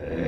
Uh,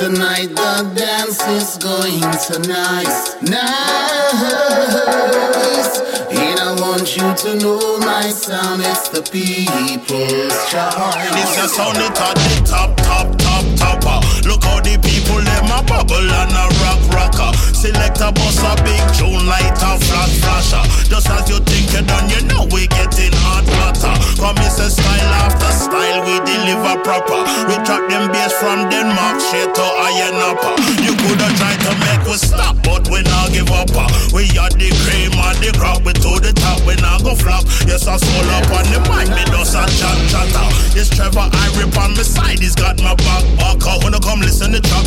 Tonight the dance is going tonight. Nice. And I want you to know my son is the people's choice. This a sound it at the top, top, top, topper. Look how the people them a bubble and a rock rocker. Select a bus a big tune light a flash flasher. Just as you think you're done, you know we getting hot water. Come it's a style after style, we deliver proper. We track them bass from Denmark straight to Iron Upper. You coulda tried to make us stop, but we not give up. uh. We are the cream and the crop, we to the top, we not go flop. Yes, I soul up on the mic, me does a chat chatter. Yes, Trevor, I rip on my side, he's got my back. Out when I come listen to track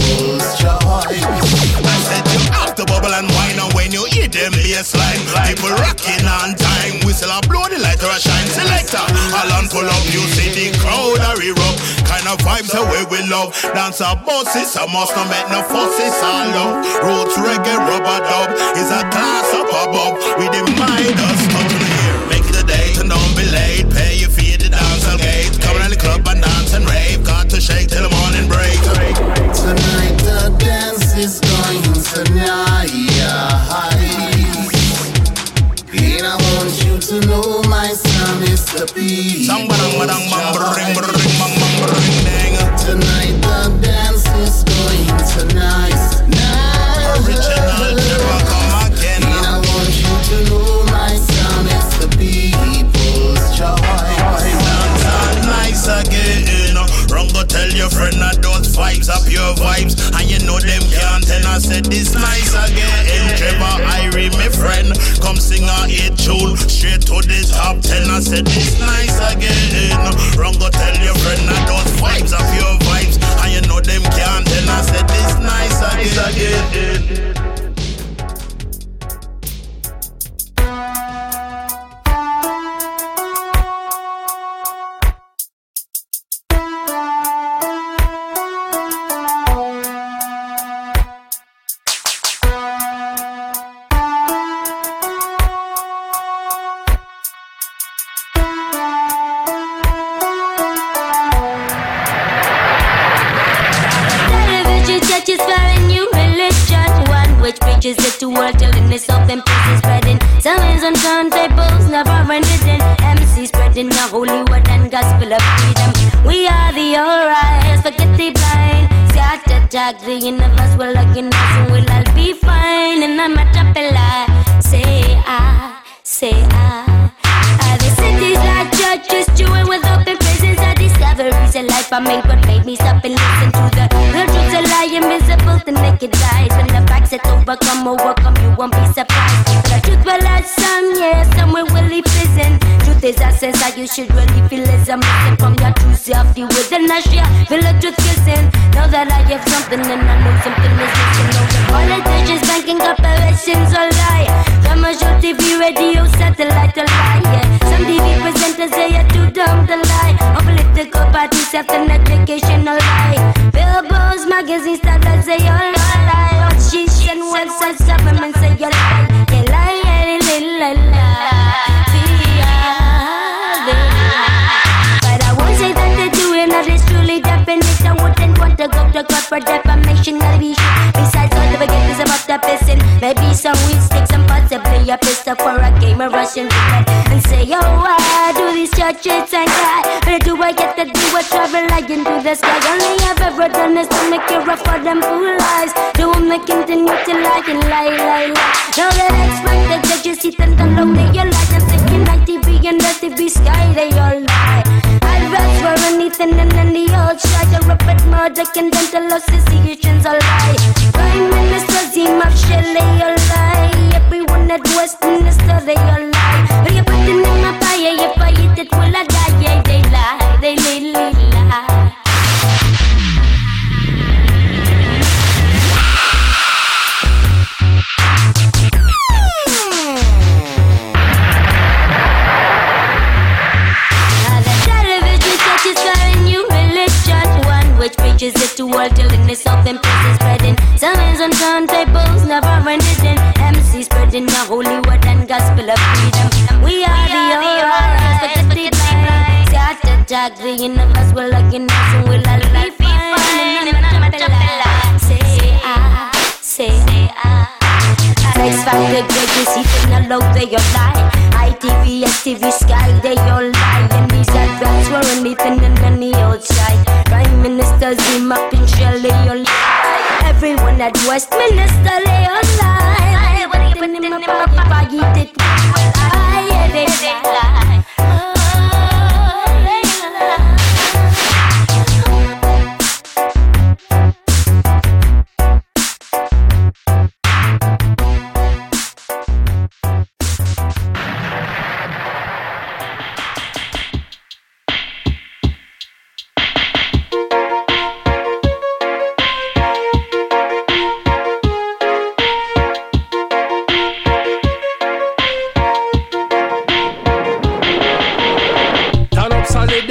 like Keep we rocking on time. Whistle and blow the lighter a shine. Selector, Alan pull up. You see the crowd are erupt. Kind of vibes away we love. Dance our bosses, I must. not make no fusses. I love. Roots reggae rubber dub is a class up above. With the mind us touch. Scott attack, the universe will again us and we'll all be fine And I'm a lie. Say I, say I uh, the cities like churches, jewel with open prisons. I discoveries of life I made what made me stop and listen to the real truths that lie invisible to naked eyes. When the facts that overcome, overcome, you won't be surprised. The truth will let some, yeah, somewhere will leave prison. Is a sense that you should really feel as I'm missing from your true self. Deal with the nausea, feel the truth kissing. Know that I have something and I know something is missing. The politicians, banking corporations all lie. Commercial TV, radio, satellite all lie. Yeah. Some TV presenters say you're too dumb to lie. On political parties, self and educational lie. Billboards, magazines, starters say you're lie. What she said, websites, government say you're lie. They lie, yeah, they lie, lie, definite. I wouldn't want to go to court for defamation. Gotta be sure. Besides all the forgiveness about the pissing. Maybe some weed sticks and possibly a pistol for a game of Russian roulette. And say, oh, why do these churches and God? Where do I get to do a travel like into the sky? Only I've ever done is to make it rough for them fool eyes. Do them continue to lie and lie, lie, lie. Now that I expect the judges sit and low, they all lie. I'm thinking like TV and the TV sky, they all and then the old. A rapid murder can dental associations all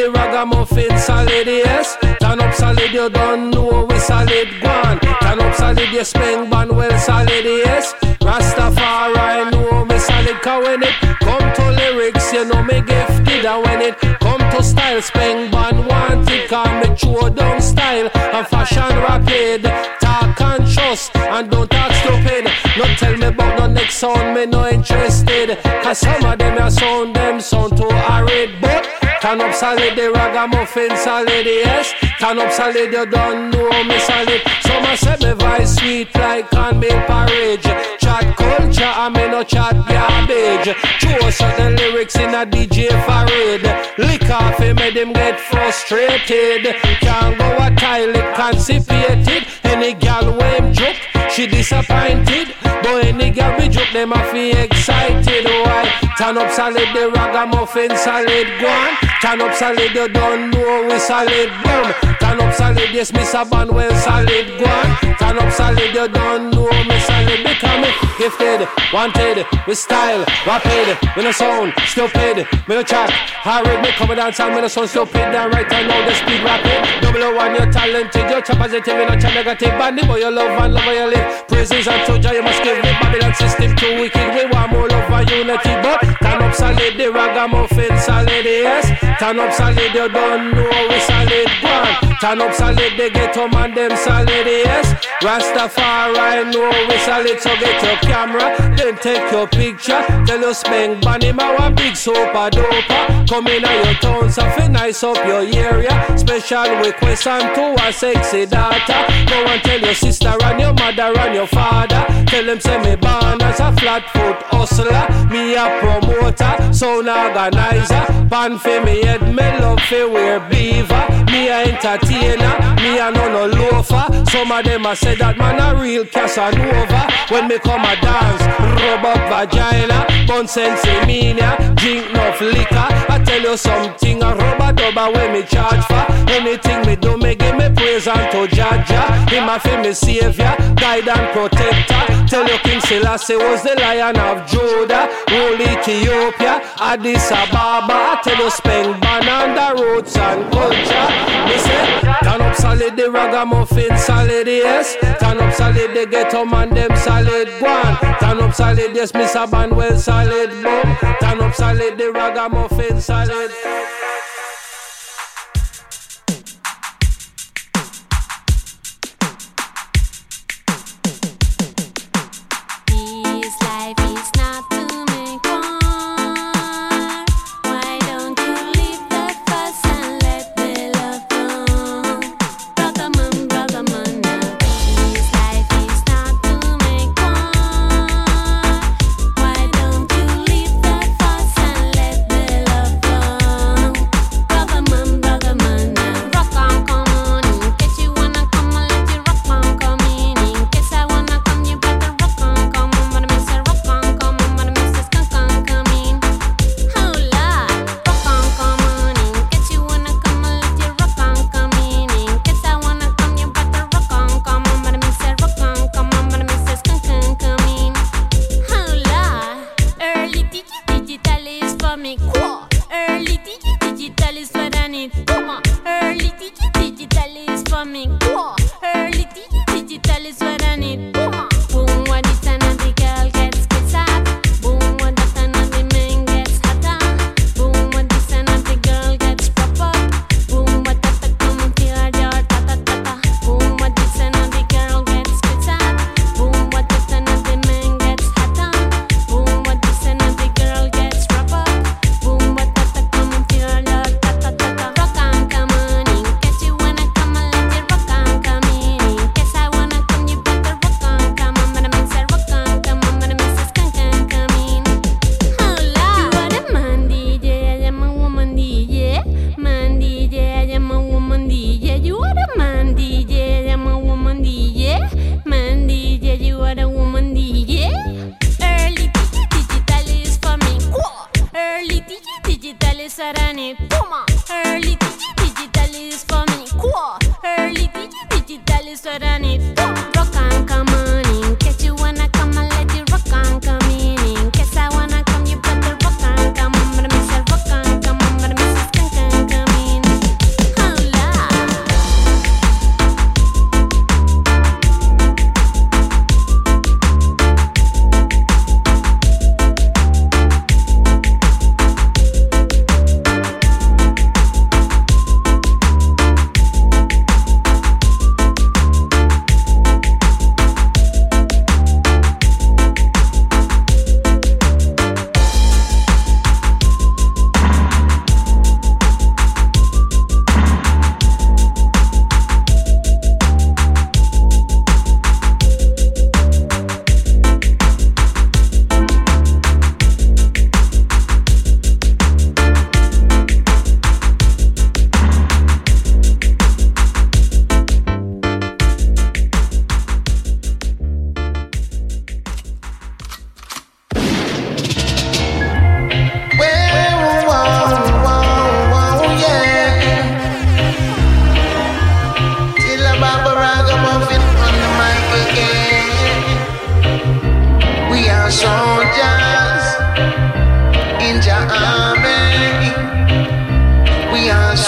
the ragamuffin solid, yes. Turn up solid, you don't know we solid one. Turn up solid, you spend ban well solid, yes. Rastafari know me solid, cause when it come to lyrics, you know me gifted. And when it come to style, spend ban wanted, cause me true down style. And fashion rapid, talk and trust, and don't talk stupid. Don't tell me about the next sound, me no interested. Cause some of them are sound, them sound too arid, but Turn up solid, the ragamuffin solid, yes. Turn up solid, you don't know me solid. Some a say me voice sweet like cornmeal porridge. Chat culture, I me no chat garbage. True certain lyrics in a DJ parade. Lick off him, made him get frustrated. Can't go a toilet, constipated. Any gal when him joke, she disappointed. But any girl we joke, them a feel excited. Why? Turn up solid, the ragamuffin solid, go on. Turn up solid, you don't know we solid, boom. Turn up solid, yes, Miss Banwell solid, go on. Turn up solid, you don't know me solid. Become me gifted, wanted, with style, rapid, with no sound, stupid, me no chat, hurried, me come dance and me no sound stupid. And right I know the speed rapid. Double O one, you're talented, you're positive, you no chat negative. Bandy boy, you love and love where you live. Praises and soldier, you must give me Babylon system too wicked. We want more love and unity, but turn up solid, the ragamuffin solid, yes. Turn up solid, you don't know we solid, one. Turn up solid, the ghetto man, them solid, yes. Rastafari know we solid, so get your camera, then take your picture. Tell us spend bunny, my one big super doper. Come in on your town, so fi nice up your area. Special request and to a sexy daughter. Go and tell your sister and your mother and your father. Tell them say me born as a flat foot hustler. Me a promoter, sound organizer. Pan fi me head, me love fi wear beaver. Me a entertainer, me a no no loafer. Some of them a say that man a real Casanova. When me come a dance, rub up vagina, bun sense mania, drink enough liquor. I tell you something, a rubber dubber when me charge for anything me do, me praise and to Jah Jah. Him a fi me savior, guide and protector. Tell you King Selassie was the lion of Judah, rule Ethiopia, Addis Ababa. Tell you spend ban on the roots and culture. Me say, turn up solid, the ragamuffin solid, yes. Turn up solid, the ghetto man them solid, one. Turn up solid, yes, Miss Banwell solid, boom. Turn up solid, the ragamuffin solid.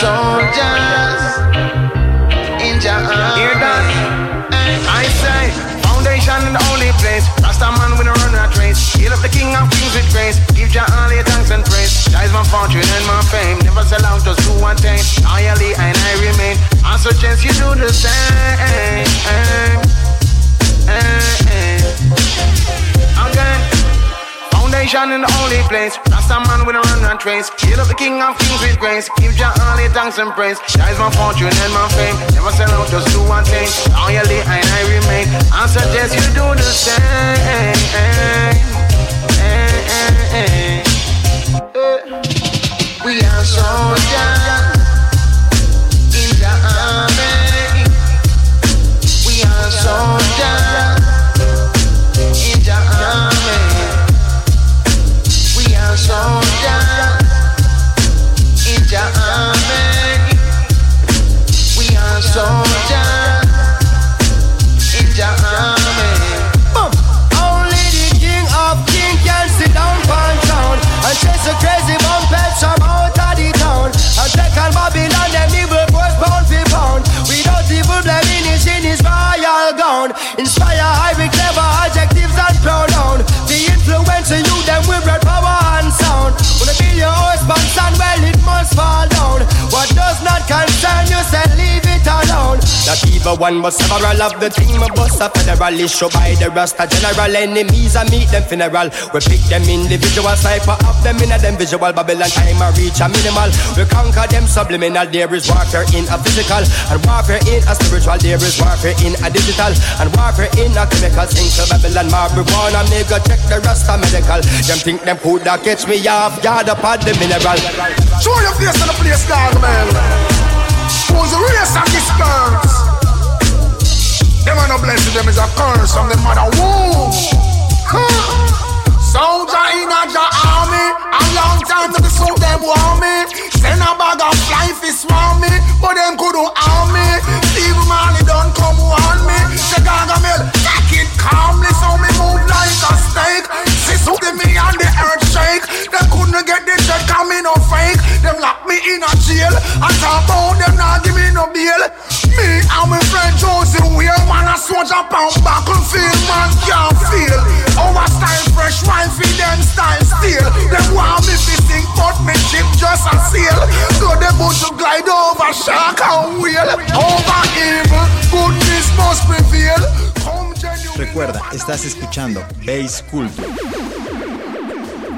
soldiers in Jah. Hear that? I say, foundation in the only place. Rasta man with a run that race. Heal up the king of kings with grace. Give Jah all your thanks and praise. That is my fortune and my fame. Never sell out, just do one thing. Loyally and I remain. I suggest you do the same. Eh, eh, eh, Foundation in the only place. Rasta man with a run and trace. Kill up the king of kings with grace. Give Jah all the thanks and praise. Is my fortune and my fame. Never sell out, just do one thing. Loyally and I remain. I suggest you do the same. We are soldiers in the army. We are soldiers. Soldier Even one, but several of the thing. My boss a federal issue by the Rasta general. Enemies I meet them funeral. We pick them individual, cipher up them in a them visual. Babylon time I reach a minimal. We conquer them subliminal. There is warfare in a physical and warfare in a spiritual. There is warfare in a digital and warfare in a chemical. Think to Babylon marijuana. Go check the Rasta medical. Them think them coulda catch me off guard upon the mineral. Show your face on the place, dog, man. Who's the race and disperse? Them are no blessing, them is a curse from the mother womb. Soldier in a ja army, a long time to be so them want me. Send a bag of life is swarm me, but them couldn't harm me. Steve Marley don't come on me. The Gargamel, take it calmly, so me move like a snake. See so me and the earth They couldn't get the check, cause me no fake. Them lock me in a jail, and talk about them not give me no bail. Me and my friend we a man a soldier pound battlefield, man can't feel. Our style fresh, wine feed them style still. Them want me to sing, but me ship just a sail. So they bout to glide over shark and. Over evil, goodness must prevail. Recuerda, estás escuchando Bass Culture.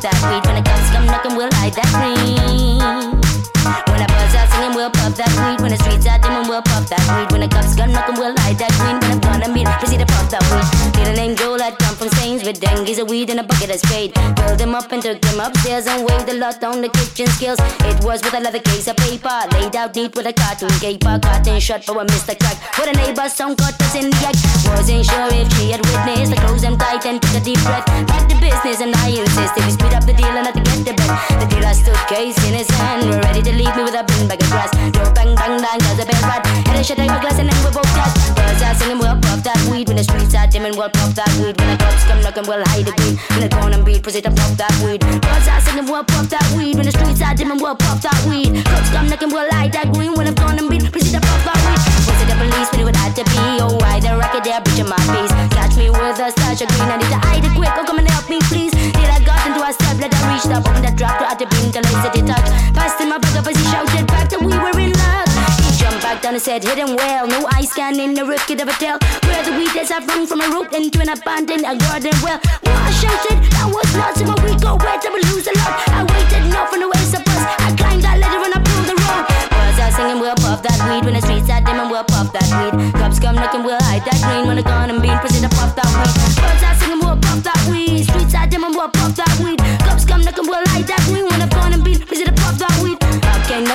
That weed. When the cops come knocking, we'll hide that green. When the buzz out singing, we'll puff that weed. When the streets are dim we'll puff that weed. When the cops come knocking, we'll hide that green. When I'm gonna meet, proceed to puff that weed. Little named Joel had come from Staines with dengues of weed in a bucket of spade. Build him up and took him upstairs and waved a lot on the kitchen skills. It was with a leather case of paper, laid out neat with a cartoon caper. Cotton shut for a Mr. Crack. With a neighbor's son caught us in the act. Wasn't sure if she had witnessed. I closed them tight and took a deep breath. Back to business and I insisted we speed up the deal and not to get the bet. The dealer stood case in his hand, ready to leave me with a bin bag of grass. Door bang bang bang, cause a bell rat. Head and shut out my glass and then we both got. Birds are singing, we'll puff that weed. When the streets are dim and we'll puff that weed. When the cops come knocking, we'll hide the green. When the corn and beat, proceed to puff that weed. Birds are singing, we'll puff that weed. When the streets are dim and we'll puff that weed. Cops come knocking, we'll hide that green. When I'm gone and beat, proceed to puff that weed. It the police when it would have to be? Oh, why the racket they're breaching my peace? Catch me with a stash of green. I need to hide it quick. Oh, come and help me, please. Till I got into a step, let I reached up, opened that drop to at the beam till I said it touch. Passed in my back said, hit well. No eye scan in the roof, could ever tell where the weed is. I've run from a rope into an abandoned a garden well. Well, I shouted, that was not so when we go wet, I will lose a lot. I waited enough on the waste of bus. I climbed that ladder and I pulled the rope. Was I singing, we'll puff that weed when the streets are dim and we'll puff that weed. Cops come looking, we'll hide that green when the gun and bean proceed to puff that weed. Was I singing, we'll puff that weed. Streets are dim and we'll puff that weed.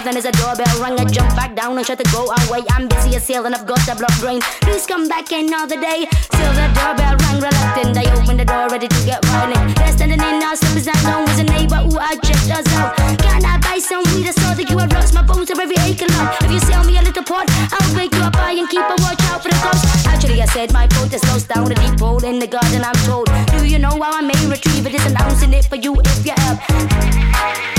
Then as a doorbell rang, I jump back down and try to go away. I'm busy as hell and I've got the blood brain. Please come back another day. Still the doorbell rang reluctant. I opened the door ready to get violent. There standing in our slippers and known was a neighbor who I checked us out. Can I buy some weed? I saw that you have lost my bones of every acre lot. If you sell me a little pot, I'll wake you up high and keep a watch out for the cops. Actually, I said my is lost down a deep hole in the garden. I'm told. Do you know how I may retrieve it? It's announcing it for you if you help.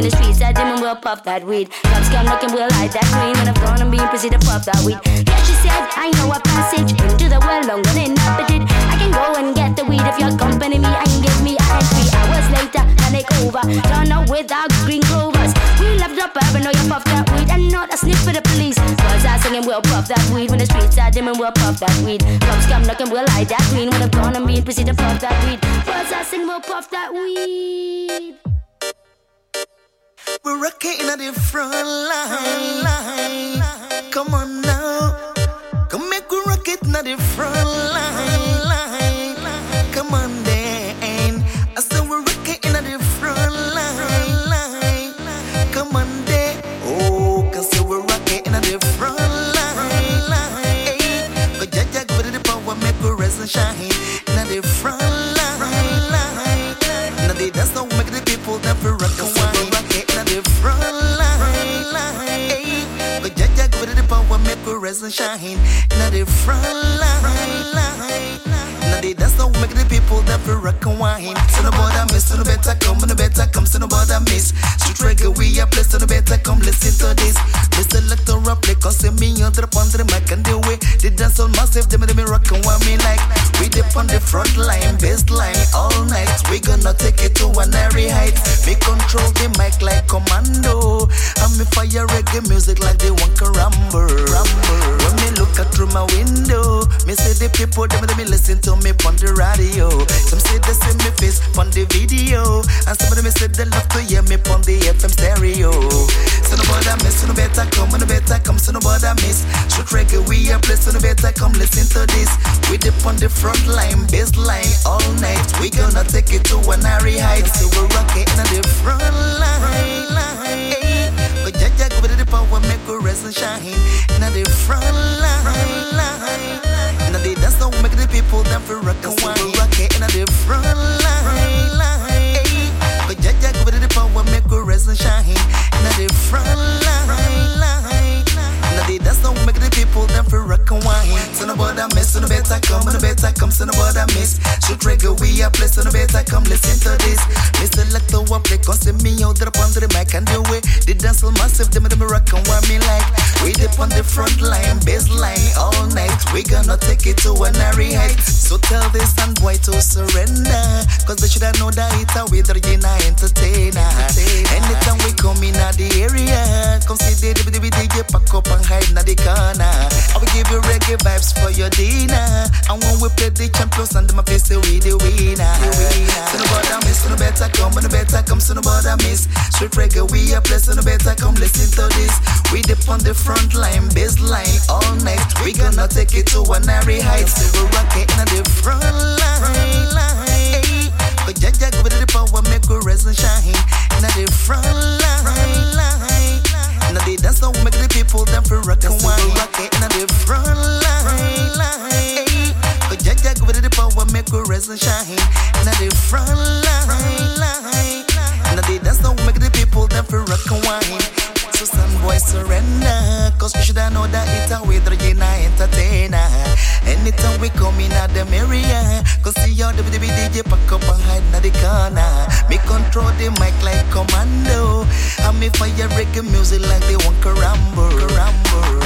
That. When the streets are dim and we'll pop that weed. Cops come knocking, we'll light that green. When I'm gone, I'm being proceed to pop that weed. Yeah, she said, I know a passage into the well long and inhabited. I can go and get the weed if you accompany me and give me a hand three hours later. Panic over. Turn up without green clovers. We left up urban, know you puff that weed and not a sniff for the police. Was I singing, we'll puff that weed. When the streets are dim and we'll puff that weed. Cops come knocking, we'll light that green. When I'm gone, I'm being proceed to puff that weed. Was I singing, we'll puff that weed. We're rocking in a different line, line. Come on now. Front line, bass line all night. We gonna take it to an airy height, so we're rocking in a different come, so no bother miss. Shoot reggae, we are blessed, so no better come, listen to this. Mr. Lecter up, play, cause me out there upon the mic and the way. The dance all massive, them them rock and want me like. We dip on the front line, bass line all night. We gonna take it to an airy height. So tell this and boy to surrender. Cause they should have know that it's a with Regina entertainer. Anytime we come in at the area, come see the DVD DJ pack up and hide in the corner. I will give you reggae vibes for your dinner. And when we play the champions and my face, we the winner. So no bother miss, so no better come, no better come, so no bother miss. Street reggae, we are blessed, so no better come, listen to this. We dip on the front line, bass line all night. We gonna take it to an airy height. So we rock it in a different line. line. But Jah Jah give it the power, make we rise and shine in a different line. line. Now they dance now, make the people them for rock and wine. Rock it in a different line. Jah Jah give it the power, make we rise and shine. In a different line. Now they dance now, make the people them for rock and wine. So some boys surrender Cause we should know that it's a with Regina entertainer. Anytime we come in at them area Cause see how the the DJ pack up and hide in the corner. Me control the mic like commando. And me fire reggae music like they want Karambo.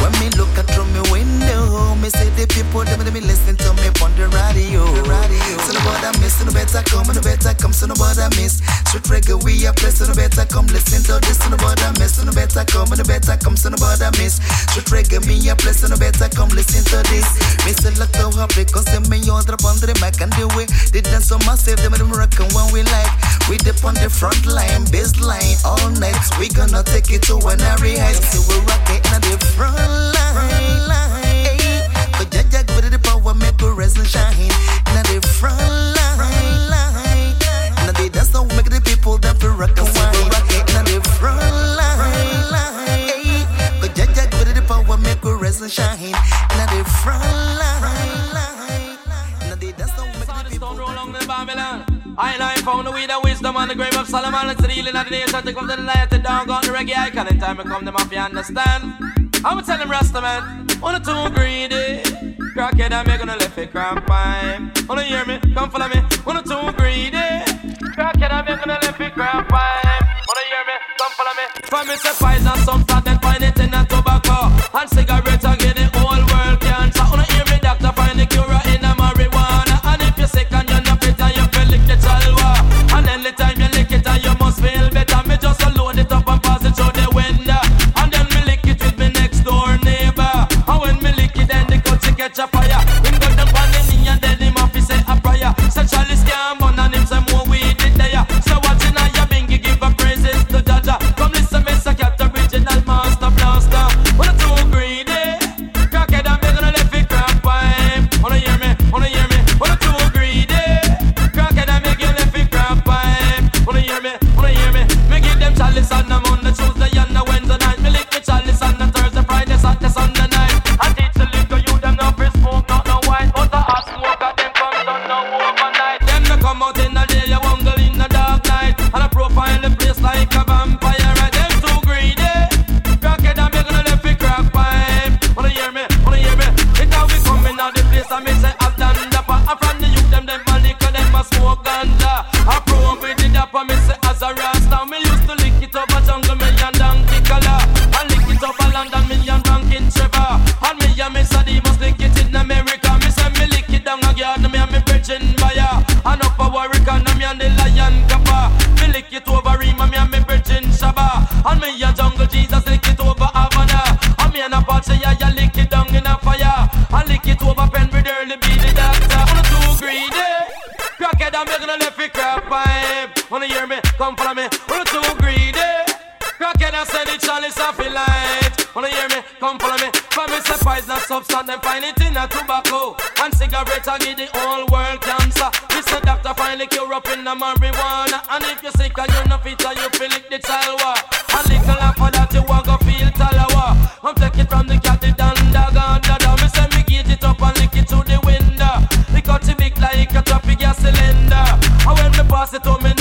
When me look at through me window Me see the people them me listen to me on the radio radio So no bother miss, so no better come, no better come, so no bother miss Street reggae we are blessed, so no better come listen to this, so no bother miss, so no better come, no better come, so no bother miss. Street reggae me a place, so no better come listen to this. Me say look how happy, cause them me on the on the mic and the way they dance so massive, them them rock and when we like. We dip on the front line, bass line all night. We gonna take it to an height, so we rock it in a different line. line. But Jah Jah give it the power, make shine. Make the people that feel rock and wine. Jah Jah give the power, make shine. Make the people. Babylon. I and found the way the wisdom on the grave of Solomon. The healing of the come to the light. The dog on the reggae icon. In time come, the mafia understand. I'ma tell them Rasta man, one too greedy. Crackhead, I'm gonna let it cramp time. Wanna hear me? Come follow me. One too greedy. Crackhead, I'm gonna let it cramp time. Wanna hear me? Come follow me. For me, say and some fat, then find it in a tobacco and cigarette and get it all. And them find it in a tobacco. And cigarette I give the whole world cancer. This a doctor finally cure up in the marijuana. And if you're sick and you're not fit you feel it the salwa A little after that you want go feel talawa. I'm taking from the cat, the dandog and dada Me say me gauge it up and lick it to the window. The cut big like a traffic gas cylinder. And when me pass it to me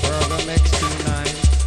Program X29. Space.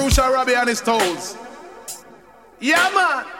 Crucial Robbie on his toes. Yeah, man.